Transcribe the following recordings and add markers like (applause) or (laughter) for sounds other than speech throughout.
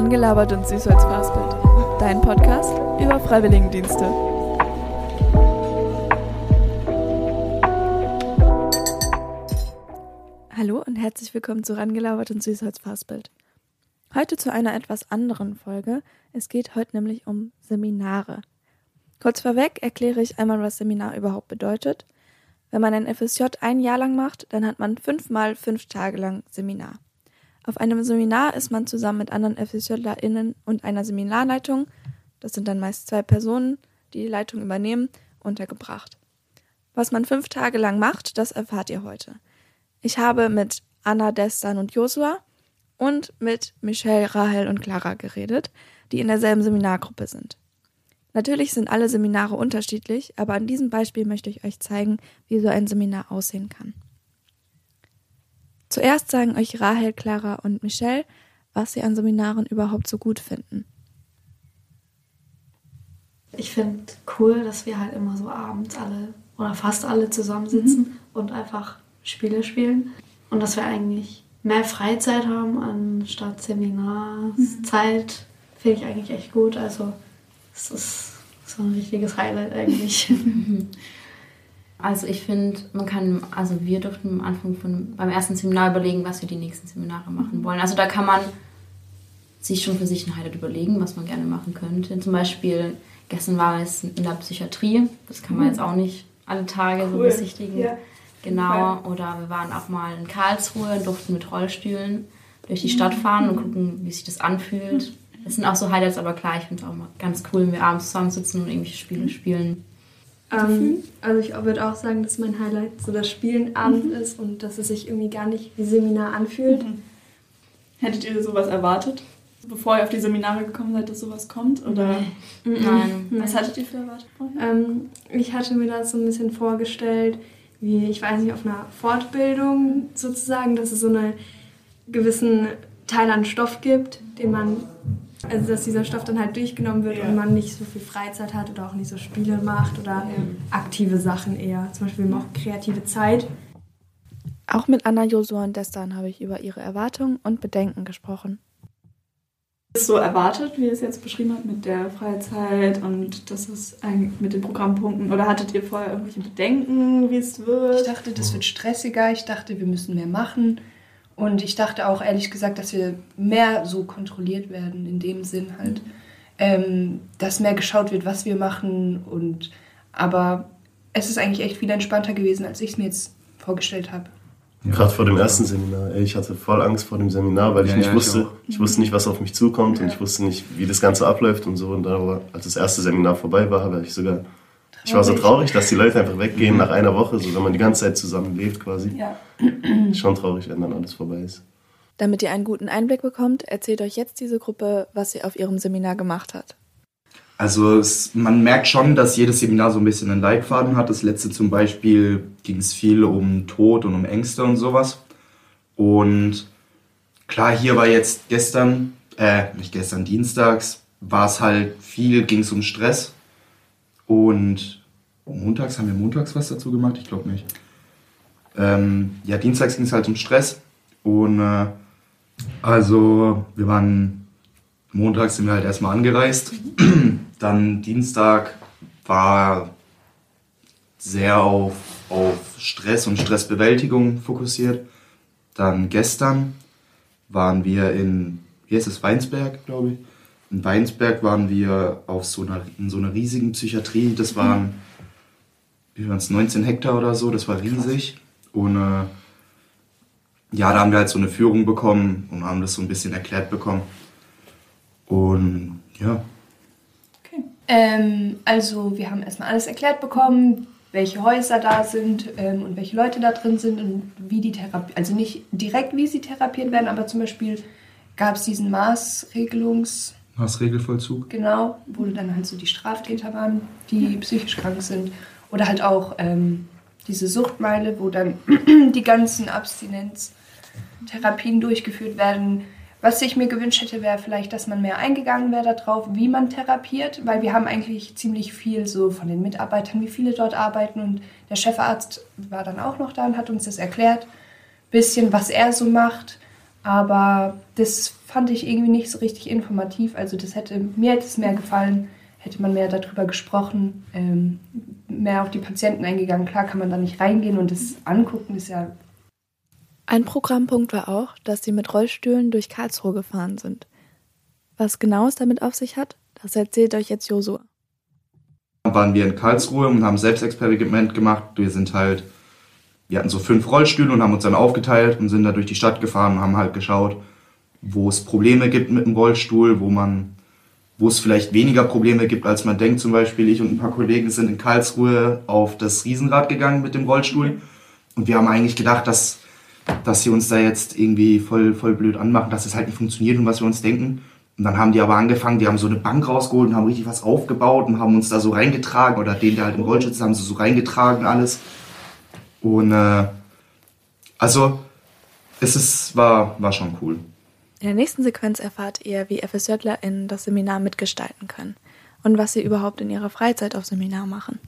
Rangelabert und Süßholzfastbild. Dein Podcast über Freiwilligendienste. Hallo und herzlich willkommen zu Rangelabert und Süßholzfastbild. Heute zu einer etwas anderen Folge. Es geht heute nämlich um Seminare. Kurz vorweg erkläre ich einmal, was Seminar überhaupt bedeutet. Wenn man ein FSJ ein Jahr lang macht, dann hat man fünfmal fünf Tage lang Seminar. Auf einem Seminar ist man zusammen mit anderen FSJlerInnen und einer Seminarleitung, das sind dann meist zwei Personen, die die Leitung übernehmen, untergebracht. Was man fünf Tage lang macht, das erfahrt ihr heute. Ich habe mit Anna, Destan und Josua und mit Michelle, Rahel und Clara geredet, die in derselben Seminargruppe sind. Natürlich sind alle Seminare unterschiedlich, aber an diesem Beispiel möchte ich euch zeigen, wie so ein Seminar aussehen kann. Zuerst sagen euch Rahel, Clara und Michelle, was sie an Seminaren überhaupt so gut finden. Ich finde cool, dass wir halt immer so abends alle oder fast alle zusammensitzen mhm. und einfach Spiele spielen. Und dass wir eigentlich mehr Freizeit haben anstatt Seminarzeit, mhm. finde ich eigentlich echt gut. Also es ist so ein richtiges Highlight eigentlich. (laughs) (laughs) Also ich finde, man kann, also wir durften am Anfang von, beim ersten Seminar überlegen, was wir die nächsten Seminare machen wollen. Also da kann man sich schon für sich ein Highlight überlegen, was man gerne machen könnte. Zum Beispiel, gestern war es in der Psychiatrie, das kann man jetzt auch nicht alle Tage cool. so besichtigen. Ja. Genau, oder wir waren auch mal in Karlsruhe und durften mit Rollstühlen durch die Stadt fahren und gucken, wie sich das anfühlt. Das sind auch so Highlights, aber klar, ich finde es auch mal ganz cool, wenn wir abends zusammensitzen und irgendwelche Spiele spielen. Ähm, also ich würde auch sagen, dass mein Highlight so das Spielen abends mhm. ist und dass es sich irgendwie gar nicht wie Seminar anfühlt. Mhm. Hättet ihr sowas erwartet, bevor ihr auf die Seminare gekommen seid, dass sowas kommt? Oder? Nee. Mhm. Nein. Was hattet ihr für erwartet Ähm, ich hatte mir das so ein bisschen vorgestellt, wie, ich weiß nicht, auf einer Fortbildung sozusagen, dass es so einen gewissen Teil an Stoff gibt, den man also dass dieser Stoff dann halt durchgenommen wird ja. und man nicht so viel Freizeit hat oder auch nicht so Spiele macht oder ja. aktive Sachen eher. Zum Beispiel auch kreative Zeit. Auch mit Anna, Josua und Destan habe ich über ihre Erwartungen und Bedenken gesprochen. Ist so erwartet, wie ihr es jetzt beschrieben habt, mit der Freizeit und das ist eigentlich mit den Programmpunkten? Oder hattet ihr vorher irgendwelche Bedenken, wie es wird? Ich dachte, das wird stressiger. Ich dachte, wir müssen mehr machen. Und ich dachte auch ehrlich gesagt, dass wir mehr so kontrolliert werden, in dem Sinn halt, ähm, dass mehr geschaut wird, was wir machen. Und aber es ist eigentlich echt viel entspannter gewesen, als ich es mir jetzt vorgestellt habe. Gerade vor dem ersten Seminar. Ich hatte voll Angst vor dem Seminar, weil ich ja, nicht ja, wusste, ich, ich, wusste nicht, was auf mich zukommt ja. und ich wusste nicht, wie das Ganze abläuft und so. Und dann, aber als das erste Seminar vorbei war, habe ich sogar ich war so traurig, dass die Leute einfach weggehen nach einer Woche, so wenn man die ganze Zeit zusammen lebt quasi. Ja. Schon traurig, wenn dann alles vorbei ist. Damit ihr einen guten Einblick bekommt, erzählt euch jetzt diese Gruppe, was sie auf ihrem Seminar gemacht hat. Also es, man merkt schon, dass jedes Seminar so ein bisschen einen Leitfaden hat. Das letzte zum Beispiel ging es viel um Tod und um Ängste und sowas. Und klar, hier war jetzt gestern, äh, nicht gestern, dienstags, war es halt viel, ging es um Stress. Und montags, haben wir montags was dazu gemacht? Ich glaube nicht. Ähm, ja, dienstags ging es halt um Stress. Und äh, also wir waren, montags sind wir halt erstmal angereist. (clears throat) Dann Dienstag war sehr auf, auf Stress und Stressbewältigung fokussiert. Dann gestern waren wir in, hier ist es Weinsberg, glaube ich. In Weinsberg waren wir auf so einer, in so einer riesigen Psychiatrie. Das waren, wie waren es, 19 Hektar oder so. Das war riesig. Und äh, ja, da haben wir halt so eine Führung bekommen und haben das so ein bisschen erklärt bekommen. Und ja. Okay. Ähm, also wir haben erstmal alles erklärt bekommen, welche Häuser da sind ähm, und welche Leute da drin sind und wie die Therapie, also nicht direkt wie sie therapiert werden, aber zum Beispiel gab es diesen Maßregelungs- Maßregelvollzug. Genau, wo dann halt so die Straftäter waren, die psychisch krank sind. Oder halt auch ähm, diese Suchtmeile, wo dann (clears throat) die ganzen Abstinenztherapien durchgeführt werden. Was ich mir gewünscht hätte, wäre vielleicht, dass man mehr eingegangen wäre darauf, wie man therapiert, weil wir haben eigentlich ziemlich viel so von den Mitarbeitern, wie viele dort arbeiten und der Chefarzt war dann auch noch da und hat uns das erklärt, bisschen was er so macht Aber das fand ich irgendwie nicht so richtig informativ. Also das hätte mir hätte es mehr gefallen, hätte man mehr darüber gesprochen, ähm, mehr auf die Patienten eingegangen. Klar kann man da nicht reingehen und das angucken ist ja. Ein Programmpunkt war auch, dass sie mit Rollstühlen durch Karlsruhe gefahren sind. Was genau es damit auf sich hat, das erzählt euch jetzt Josua. Waren wir in Karlsruhe und haben Selbstexperiment gemacht. Wir sind halt, wir hatten so fünf Rollstühle und haben uns dann aufgeteilt und sind da durch die Stadt gefahren und haben halt geschaut, wo es Probleme gibt mit dem Rollstuhl, wo man, wo es vielleicht weniger Probleme gibt, als man denkt. Zum Beispiel ich und ein paar Kollegen sind in Karlsruhe auf das Riesenrad gegangen mit dem Rollstuhl und wir haben eigentlich gedacht, dass, dass sie uns da jetzt irgendwie voll, voll blöd anmachen, dass es halt nicht funktioniert und was wir uns denken. Und dann haben die aber angefangen, die haben so eine Bank rausgeholt und haben richtig was aufgebaut und haben uns da so reingetragen oder den, der halt im Rollstuhl haben sie so reingetragen alles. Und äh, also es ist, war, war schon cool. In der nächsten Sequenz erfahrt ihr, wie FSJlerInnen das Seminar mitgestalten können und was sie überhaupt in ihrer Freizeit auf Seminar machen.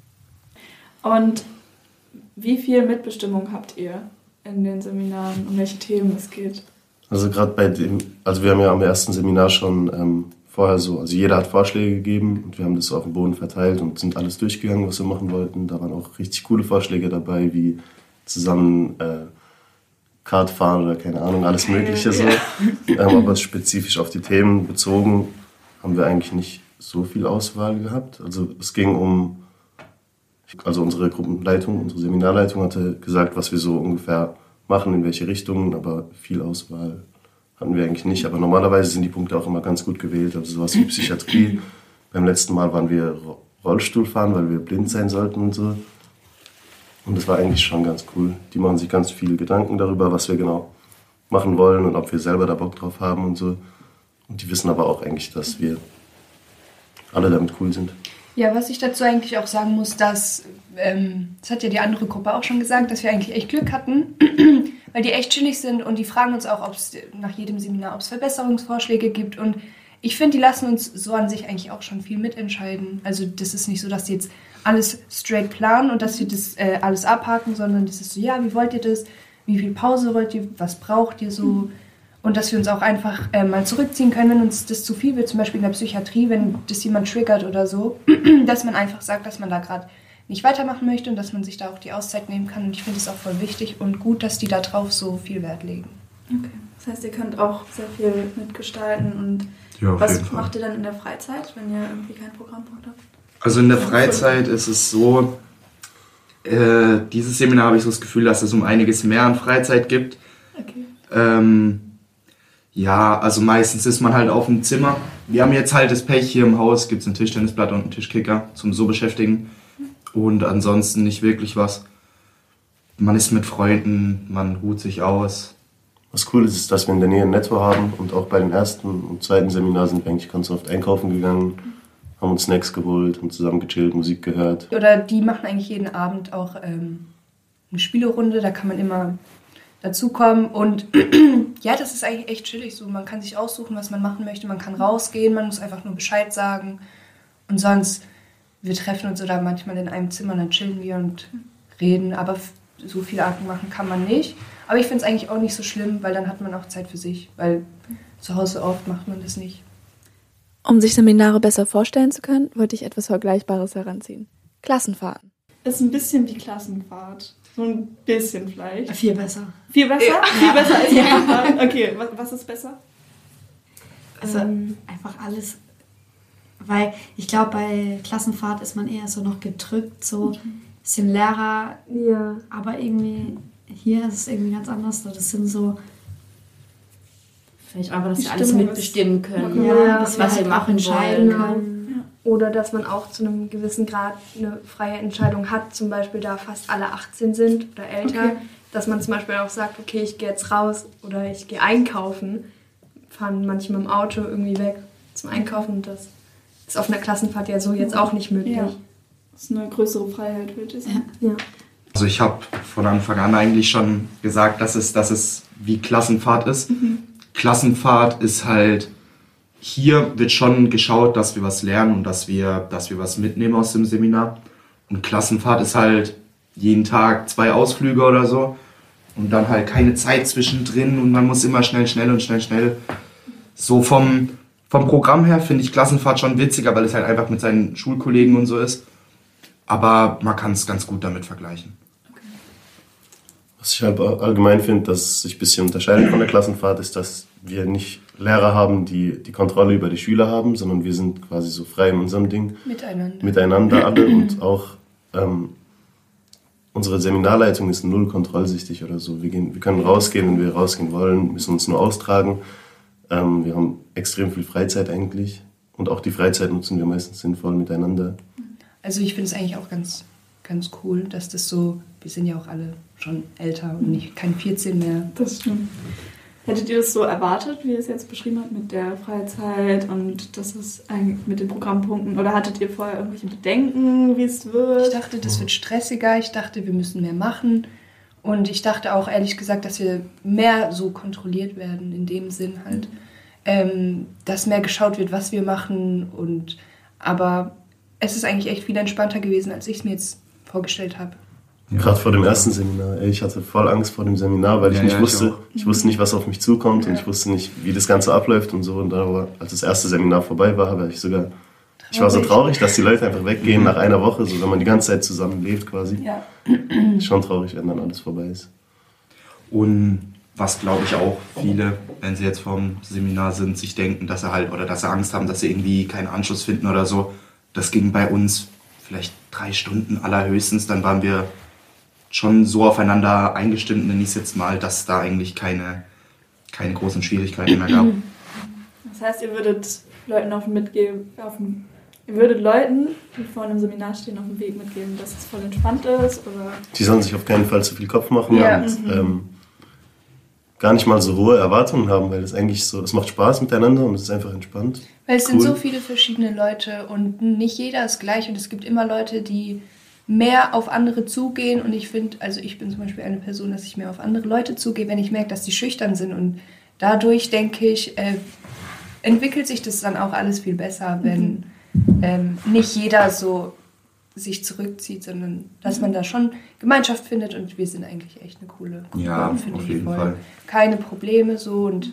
Und wie viel Mitbestimmung habt ihr in den Seminaren, um welche Themen es geht? Also gerade bei dem, also wir haben ja am ersten Seminar schon ähm, vorher so, also jeder hat Vorschläge gegeben und wir haben das so auf dem Boden verteilt und sind alles durchgegangen, was wir machen wollten. Da waren auch richtig coole Vorschläge dabei, wie zusammen äh, Kart fahren oder keine Ahnung, alles Mögliche so. ähm, aber spezifisch auf die Themen bezogen haben wir eigentlich nicht so viel Auswahl gehabt. Also es ging um, also unsere Gruppenleitung, unsere Seminarleitung hatte gesagt, was wir so ungefähr machen, in welche Richtungen, aber viel Auswahl hatten wir eigentlich nicht. Aber normalerweise sind die Punkte auch immer ganz gut gewählt. Also sowas wie Psychiatrie. Beim letzten Mal waren wir Rollstuhl fahren, weil wir blind sein sollten und so. Und das war eigentlich schon ganz cool. Die machen sich ganz viel Gedanken darüber, was wir genau machen wollen und ob wir selber da Bock drauf haben und so. Und die wissen aber auch eigentlich, dass wir alle damit cool sind. Ja, was ich dazu eigentlich auch sagen muss, dass, ähm, das hat ja die andere Gruppe auch schon gesagt, dass wir eigentlich echt Glück hatten, (clears throat) weil die echt chillig sind und die fragen uns auch, ob es nach jedem Seminar, ob es Verbesserungsvorschläge gibt und ich finde, die lassen uns so an sich eigentlich auch schon viel mitentscheiden. Also das ist nicht so, dass die jetzt alles straight planen und dass sie das äh, alles abhaken, sondern das ist so, ja, wie wollt ihr das? Wie viel Pause wollt ihr? Was braucht ihr so? Mhm und dass wir uns auch einfach äh, mal zurückziehen können, wenn uns das zu viel wird, zum Beispiel in der Psychiatrie, wenn das jemand triggert oder so, (clears throat) dass man einfach sagt, dass man da gerade nicht weitermachen möchte und dass man sich da auch die Auszeit nehmen kann. Und ich finde es auch voll wichtig und gut, dass die da drauf so viel Wert legen. Okay. Das heißt, ihr könnt auch sehr viel mitgestalten und ja, was macht ihr dann in der Freizeit, wenn ihr irgendwie kein Programmpunkt habt? Also in der Freizeit ist es so, äh, dieses Seminar habe ich so das Gefühl, dass es um einiges mehr an Freizeit gibt. Okay. Ähm, ja, also meistens ist man halt auf dem Zimmer. Wir haben jetzt halt das Pech hier im Haus, gibt es ein Tischtennisblatt und einen Tischkicker zum so beschäftigen. Und ansonsten nicht wirklich was. Man ist mit Freunden, man ruht sich aus. Was cool ist, ist, dass wir in der Nähe ein Netto haben und auch bei dem ersten und zweiten Seminar sind wir eigentlich ganz oft einkaufen gegangen, haben uns Snacks geholt und zusammen gechillt, Musik gehört. Oder die machen eigentlich jeden Abend auch ähm, eine Spielerunde, da kann man immer dazukommen. Und (clears throat) ja, das ist eigentlich echt chillig so. Man kann sich aussuchen, was man machen möchte. Man kann rausgehen, man muss einfach nur Bescheid sagen. Und sonst, wir treffen uns oder manchmal in einem Zimmer, dann chillen wir und reden. Aber so viele Arten machen kann man nicht. Aber ich finde es eigentlich auch nicht so schlimm, weil dann hat man auch Zeit für sich. Weil zu Hause oft macht man das nicht. Um sich Seminare besser vorstellen zu können, wollte ich etwas Vergleichbares heranziehen. Klassenfahrten. Ist ein bisschen wie Klassenfahrt. So ein bisschen vielleicht. Viel besser. Viel besser? Ja. Viel besser als ja. Okay, was, was ist besser? Also ähm. einfach alles. Weil ich glaube, bei Klassenfahrt ist man eher so noch gedrückt, so ein bisschen Lehrer. Ja. Aber irgendwie, hier ist es irgendwie ganz anders. Das sind so. Vielleicht einfach, dass sie alles mitbestimmen können. Ja, das, was sie machen entscheiden wollen. Oder dass man auch zu einem gewissen Grad eine freie Entscheidung hat, zum Beispiel da fast alle 18 sind oder älter, okay. dass man zum Beispiel auch sagt, okay, ich gehe jetzt raus oder ich gehe einkaufen, fahren manche mit dem Auto irgendwie weg zum Einkaufen und das ist auf einer Klassenfahrt ja so jetzt auch nicht möglich. Ja. Das ist eine größere Freiheit, würde ich sagen. Ja. Also ich habe von Anfang an eigentlich schon gesagt, dass es, dass es wie Klassenfahrt ist. Mhm. Klassenfahrt ist halt hier wird schon geschaut, dass wir was lernen und dass wir, dass wir was mitnehmen aus dem Seminar. Und Klassenfahrt ist halt jeden Tag zwei Ausflüge oder so. und dann halt keine Zeit zwischendrin und man muss immer schnell, schnell und schnell, schnell. So vom, vom Programm her finde ich Klassenfahrt schon witziger, weil es halt einfach mit seinen Schulkollegen und so ist. Aber man kann es ganz gut damit vergleichen. Was ich halt allgemein finde, dass sich ein bisschen unterscheidet von der Klassenfahrt, ist, dass wir nicht Lehrer haben, die die Kontrolle über die Schüler haben, sondern wir sind quasi so frei in unserem Ding. Miteinander. Miteinander (clears throat) alle und auch ähm, unsere Seminarleitung ist null kontrollsichtig oder so. Wir, gehen, wir können rausgehen, wenn wir rausgehen wollen, müssen uns nur austragen. Ähm, wir haben extrem viel Freizeit eigentlich und auch die Freizeit nutzen wir meistens sinnvoll miteinander. Also ich finde es eigentlich auch ganz, ganz cool, dass das so, wir sind ja auch alle schon älter und nicht kein 14 mehr. Das stimmt. Hättet ihr das so erwartet, wie ihr es jetzt beschrieben habt, mit der Freizeit und das ist mit den Programmpunkten? Oder hattet ihr vorher irgendwelche Bedenken, wie es wird? Ich dachte, das wird stressiger. Ich dachte, wir müssen mehr machen. Und ich dachte auch ehrlich gesagt, dass wir mehr so kontrolliert werden, in dem Sinn halt, ähm, dass mehr geschaut wird, was wir machen. Und aber es ist eigentlich echt viel entspannter gewesen, als ich es mir jetzt vorgestellt habe. Ja. Gerade vor dem ersten Seminar. Ich hatte voll Angst vor dem Seminar, weil ich ja, nicht ja, wusste, ich, ich, wusste nicht, was auf mich zukommt und ich wusste nicht, wie das Ganze abläuft und so. Und da, als das erste Seminar vorbei war, habe ich sogar, traurig. ich war so traurig, dass die Leute einfach weggehen mhm. nach einer Woche, so wenn man die ganze Zeit zusammen lebt quasi. Ja. (clears throat) Schon traurig, wenn dann alles vorbei ist. Und was glaube ich auch viele, wenn sie jetzt vom Seminar sind, sich denken, dass sie halt oder dass sie Angst haben, dass sie irgendwie keinen Anschluss finden oder so. Das ging bei uns vielleicht drei Stunden allerhöchstens, dann waren wir schon so aufeinander eingestimmt, nenne ich es jetzt mal, dass da eigentlich keine, keine großen Schwierigkeiten mehr gab. Das heißt, ihr würdet Leuten auf dem mitgeben, auf dem, ihr würdet Leuten, die vor einem Seminar stehen, auf dem Weg mitgeben, dass es voll entspannt ist? Oder? Die sollen sich auf keinen Fall zu viel Kopf machen ja. und mhm. ähm, gar nicht mal so hohe Erwartungen haben, weil es eigentlich so, es macht Spaß miteinander und es ist einfach entspannt. Weil es cool. sind so viele verschiedene Leute und nicht jeder ist gleich und es gibt immer Leute, die mehr auf andere zugehen. Und ich finde, also ich bin zum Beispiel eine Person, dass ich mehr auf andere Leute zugehe, wenn ich merke, dass die schüchtern sind. Und dadurch, denke ich, äh, entwickelt sich das dann auch alles viel besser, wenn mhm. ähm, nicht jeder so sich zurückzieht, sondern dass man da schon Gemeinschaft findet und wir sind eigentlich echt eine coole Gruppe, ja, auf jeden Fall. Keine Probleme so und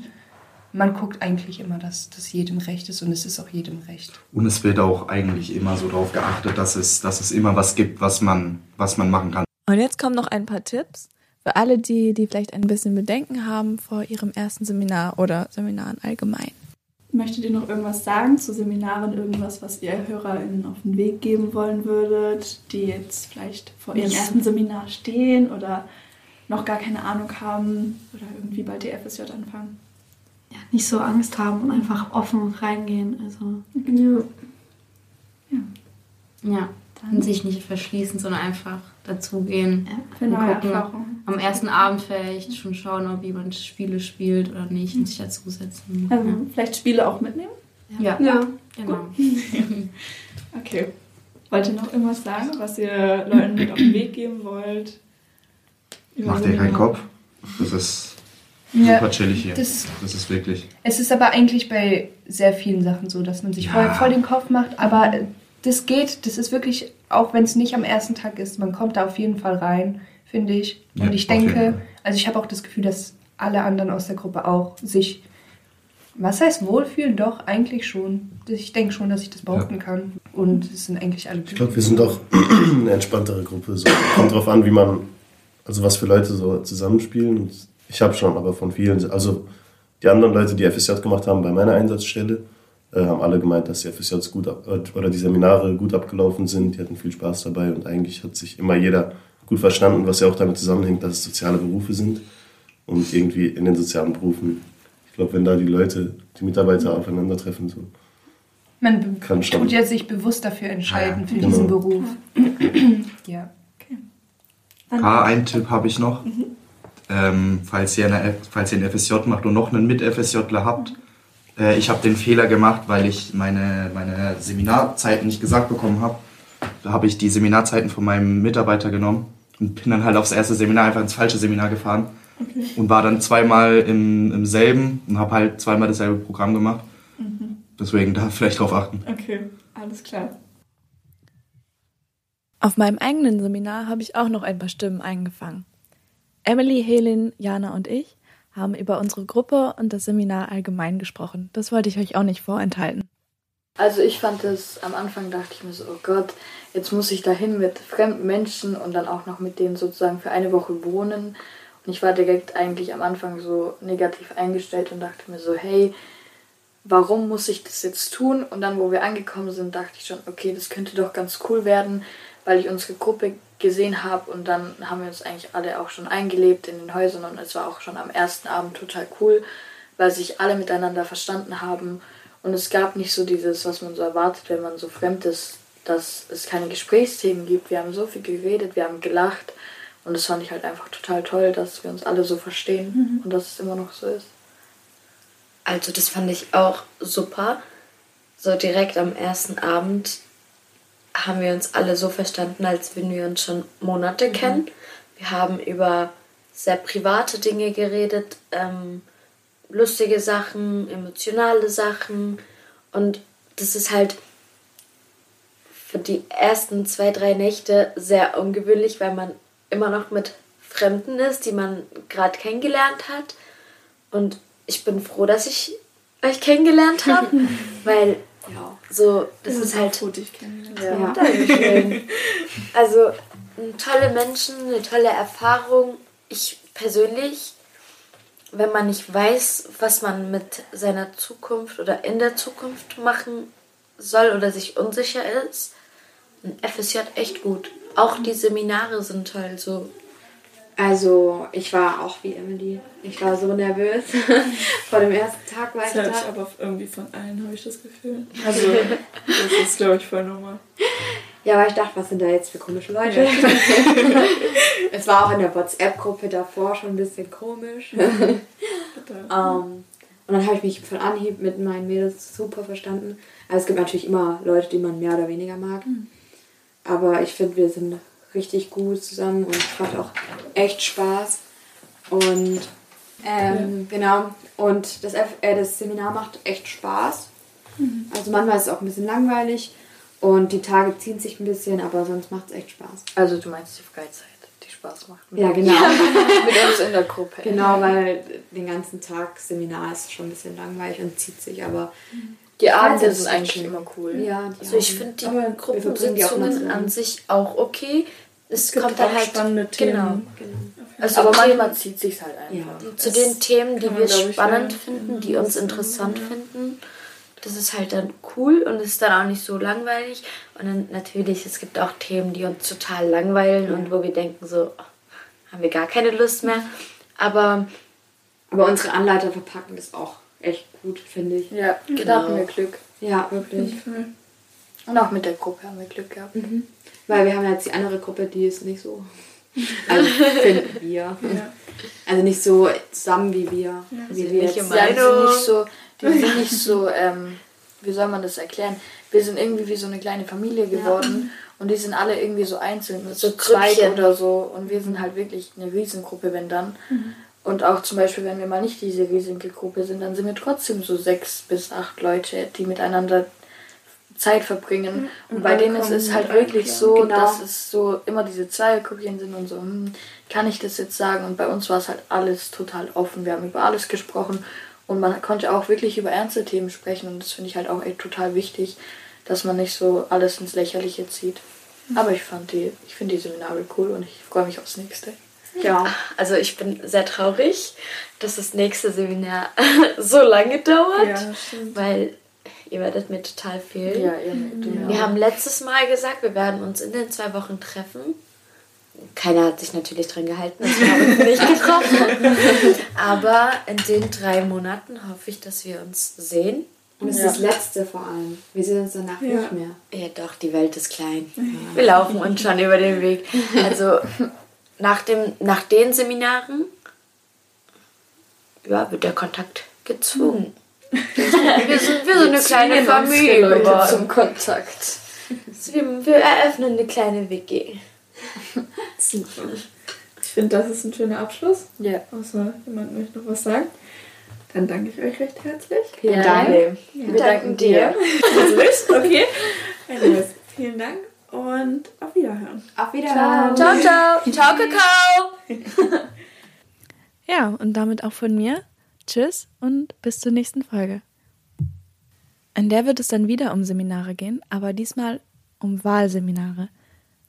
man guckt eigentlich immer, dass das jedem recht ist und es ist auch jedem recht. Und es wird auch eigentlich immer so darauf geachtet, dass es, dass es immer was gibt, was man, was man machen kann. Und jetzt kommen noch ein paar Tipps für alle die, die vielleicht ein bisschen Bedenken haben vor ihrem ersten Seminar oder Seminaren allgemein. Möchtet ihr noch irgendwas sagen zu Seminaren, irgendwas, was ihr HörerInnen auf den Weg geben wollen würdet, die jetzt vielleicht vor ihrem ersten Seminar stehen oder noch gar keine Ahnung haben oder irgendwie bald die FSJ anfangen? Ja, nicht so Angst haben und einfach offen reingehen. Also, ja. Ja. ja. Dann sich nicht verschließen, sondern einfach dazugehen. Ja, für neue gucken. Am ersten Abend vielleicht schon schauen, wie man Spiele spielt oder nicht und sich dazusetzen. Also ja. vielleicht Spiele auch mitnehmen? Ja. Ja, genau. (laughs) okay. Wollt ihr noch irgendwas sagen, was ihr Leuten mit auf den Weg geben wollt? Macht dir keinen Kopf. Das ist ja, super chillig hier. Das, das, ist wirklich. Es ist aber eigentlich bei sehr vielen Sachen so, dass man sich ja. voll, voll den Kopf macht. Aber das geht, das ist wirklich, auch wenn es nicht am ersten Tag ist, man kommt da auf jeden Fall rein, finde ich. Und ja, ich denke, also ich habe auch das Gefühl, dass alle anderen aus der Gruppe auch sich, was heißt wohlfühlen? Doch, eigentlich schon. Ich denke schon, dass ich das behaupten ja. kann. Und es sind eigentlich alle. Ich glaube, wir sind auch (clears throat) eine entspanntere Gruppe. So. Kommt drauf an, wie man, also was für Leute so zusammenspielen. Und ich habe schon, aber von vielen, also die anderen Leute, die FSJ gemacht haben bei meiner Einsatzstelle, äh, haben alle gemeint, dass die FSJs gut ab, oder die Seminare gut abgelaufen sind. Die hatten viel Spaß dabei und eigentlich hat sich immer jeder gut verstanden, was ja auch damit zusammenhängt, dass es soziale Berufe sind und irgendwie in den sozialen Berufen. Ich glaube, wenn da die Leute, die Mitarbeiter aufeinandertreffen, so. Man kann schon. tut ja sich bewusst dafür entscheiden, ja, für genau. diesen Beruf. (clears throat) ja. Okay. Ah, einen Tipp habe ich noch. Mhm ähm, falls, ihr eine, falls ihr ein FSJ macht und noch einen Mit-FSJler habt. Äh, ich habe den Fehler gemacht, weil ich meine, meine Seminarzeiten nicht gesagt bekommen habe. Da habe ich die Seminarzeiten von meinem Mitarbeiter genommen und bin dann halt aufs erste Seminar einfach ins falsche Seminar gefahren. Okay. Und war dann zweimal im, im selben und habe halt zweimal dasselbe Programm gemacht. Mhm. Deswegen da vielleicht drauf achten. Okay, alles klar. Auf meinem eigenen Seminar habe ich auch noch ein paar Stimmen eingefangen. Emily, Helen, Jana und ich haben über unsere Gruppe und das Seminar allgemein gesprochen. Das wollte ich euch auch nicht vorenthalten. Also ich fand es, am Anfang dachte ich mir so, oh Gott, jetzt muss ich dahin mit fremden Menschen und dann auch noch mit denen sozusagen für eine Woche wohnen. Und ich war direkt eigentlich am Anfang so negativ eingestellt und dachte mir so, hey, warum muss ich das jetzt tun? Und dann, wo wir angekommen sind, dachte ich schon, okay, das könnte doch ganz cool werden, weil ich unsere Gruppe gesehen habe und dann haben wir uns eigentlich alle auch schon eingelebt in den Häusern und es war auch schon am ersten Abend total cool, weil sich alle miteinander verstanden haben und es gab nicht so dieses, was man so erwartet, wenn man so fremd ist, dass es keine Gesprächsthemen gibt. Wir haben so viel geredet, wir haben gelacht und das fand ich halt einfach total toll, dass wir uns alle so verstehen mhm. und dass es immer noch so ist. Also das fand ich auch super. So direkt am ersten Abend haben wir uns alle so verstanden, als würden wir uns schon Monate mhm. kennen. Wir haben über sehr private Dinge geredet, ähm, lustige Sachen, emotionale Sachen. Und das ist halt für die ersten zwei, drei Nächte sehr ungewöhnlich, weil man immer noch mit Fremden ist, die man gerade kennengelernt hat. Und ich bin froh, dass ich euch kennengelernt habe, (laughs) weil ja, so, das ist halt. Froh, dich kennengelernt. Ja, ja. Dankeschön. (laughs) also, tolle Menschen, eine tolle Erfahrung. Ich persönlich, wenn man nicht weiß, was man mit seiner Zukunft oder in der Zukunft machen soll oder sich unsicher ist, ein FSJ echt gut. Auch die Seminare sind toll, so also ich war auch wie Emily. Ich war so nervös. (laughs) Vor dem ersten Tag war das ich da. Ich aber irgendwie von allen, habe ich das Gefühl. Also das ist, glaube ich, voll normal. Ja, aber ich dachte, was sind da jetzt für komische Leute? Ja. (laughs) es war auch in der WhatsApp-Gruppe davor schon ein bisschen komisch. um, (laughs) ähm, und dann habe ich mich von Anhieb mit meinen Mädels super verstanden. Also es gibt natürlich immer Leute, die man mehr oder weniger mag. Mhm. Aber ich finde, wir sind richtig gut zusammen und es macht auch echt Spaß. Und ähm, ja. genau, und das, F äh, das Seminar macht echt Spaß. Mhm. Also manchmal ist es auch ein bisschen langweilig und die Tage ziehen sich ein bisschen, aber sonst macht es echt Spaß. Also du meinst die Freizeit, die Spaß macht. Ja, genau. (laughs) mit uns in der Gruppe. Genau, weil den ganzen Tag Seminar ist schon ein bisschen langweilig und zieht sich, aber die Abende sind eigentlich immer cool. Ja, also ich finde die Gruppensitzungen an sich auch okay. Es, es kommt dann halt spannende Themen. Genau, genau. Also aber manchmal zieht sich halt einfach. Ja. Zu den Themen, die wir spannend finden, die uns interessant ja. finden, das ist halt dann cool und es ist dann auch nicht so langweilig. Und dann natürlich, es gibt auch Themen, die uns total langweilen ja. und wo wir denken so, oh, haben wir gar keine Lust mehr. Aber, aber unsere Anleiter verpacken das auch echt gut, finde ich. Ja, genau. da haben wir Glück. Ja, wirklich. Und auch mit der Gruppe haben wir Glück gehabt. Mhm. Weil wir haben jetzt die andere Gruppe, die ist nicht so. (laughs) Also finden wir. Ja. Also nicht so zusammen wie wir. Ja, wie wir nicht jetzt. Ja, die sind nicht so, die (laughs) sind nicht so ähm, wie soll man das erklären? Wir sind irgendwie wie so eine kleine Familie geworden. Ja. Und die sind alle irgendwie so einzeln, so zwei oder so. Und wir sind halt wirklich eine Riesengruppe, wenn dann. Mhm. Und auch zum Beispiel, wenn wir mal nicht diese riesige Gruppe sind, dann sind wir trotzdem so sechs bis acht Leute, die miteinander Zeit verbringen. Mhm. Und, und bei denen ist es halt wirklich so, genau. dass es so immer diese Zweierkopien sind und so, hm, kann ich das jetzt sagen? Und bei uns war es halt alles total offen. Wir haben über alles gesprochen und man konnte auch wirklich über ernste Themen sprechen. Und das finde ich halt auch echt total wichtig, dass man nicht so alles ins Lächerliche zieht. Mhm. Aber ich fand die, ich finde die Seminare cool und ich freue mich aufs nächste. Ja, also ich bin sehr traurig, dass das nächste Seminar (laughs) so lange dauert, ja, weil ihr werdet mir total fehlen. Ja, ihr, mhm. Wir haben letztes Mal gesagt, wir werden uns in den zwei Wochen treffen. Keiner hat sich natürlich dran gehalten, dass wir uns nicht (laughs) getroffen. Aber in den drei Monaten hoffe ich, dass wir uns sehen. Und es ja. ist das Letzte vor allem. Wir sehen uns danach ja. nicht mehr. Ja, doch, die Welt ist klein. Wir laufen uns schon über den Weg. Also nach, dem, nach den Seminaren ja, wird der Kontakt gezwungen. Wir sind, wir sind eine kleine Familie geworden. zum Kontakt. Wir, wir eröffnen eine kleine WG. Super. Ich finde, das ist ein schöner Abschluss. Ja. Außer jemand möchte noch was sagen. Dann danke ich euch recht herzlich. Vielen ja. Dank. Ja. Wir danken dir. (laughs) Also, okay. Anyways, vielen Dank und auf Wiederhören. Auf Wiederhören. Ciao, ciao. (laughs) Ciao, Kakao. (laughs) Ja, und damit auch von mir. Tschüss und bis zur nächsten Folge. In der wird es dann wieder um Seminare gehen, aber diesmal um Wahlseminare.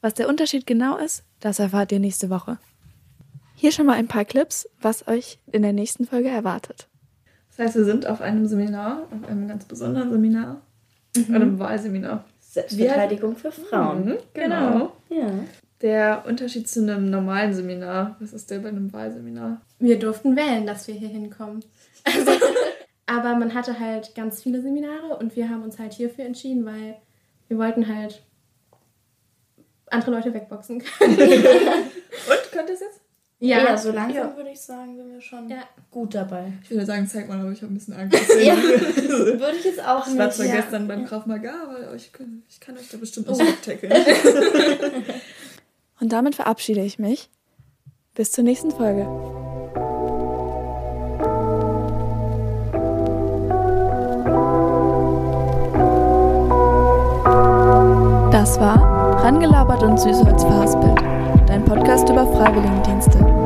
Was der Unterschied genau ist, das erfahrt ihr nächste Woche. Hier schon mal ein paar Clips, was euch in der nächsten Folge erwartet. Das heißt, wir sind auf einem Seminar, auf einem ganz besonderen Seminar, mhm. einem Wahlseminar. Selbstverteidigung für Frauen. Mhm, genau. genau. Ja. Der Unterschied zu einem normalen Seminar, was ist der bei einem Wahlseminar? Wir durften wählen, dass wir hier hinkommen. (laughs) Also, aber man hatte halt ganz viele Seminare und wir haben uns halt hierfür entschieden, weil wir wollten halt andere Leute wegboxen können. (laughs) und könnt ihr es jetzt? Ja, ja so langsam ja. würde ich sagen, sind wir schon ja. gut dabei. Ich würde sagen, zeig mal, aber ich habe ein bisschen Angst. (laughs) ja, (laughs) würde ich jetzt auch ich nicht. Ich war zwar gestern beim Krav Maga, aber ich kann, ich kann euch da bestimmt auch oh. wegtackeln. (laughs) Und damit verabschiede ich mich. Bis zur nächsten Folge. Das war Rangelabert und Süßholz Fastbild, dein Podcast über Freiwilligendienste.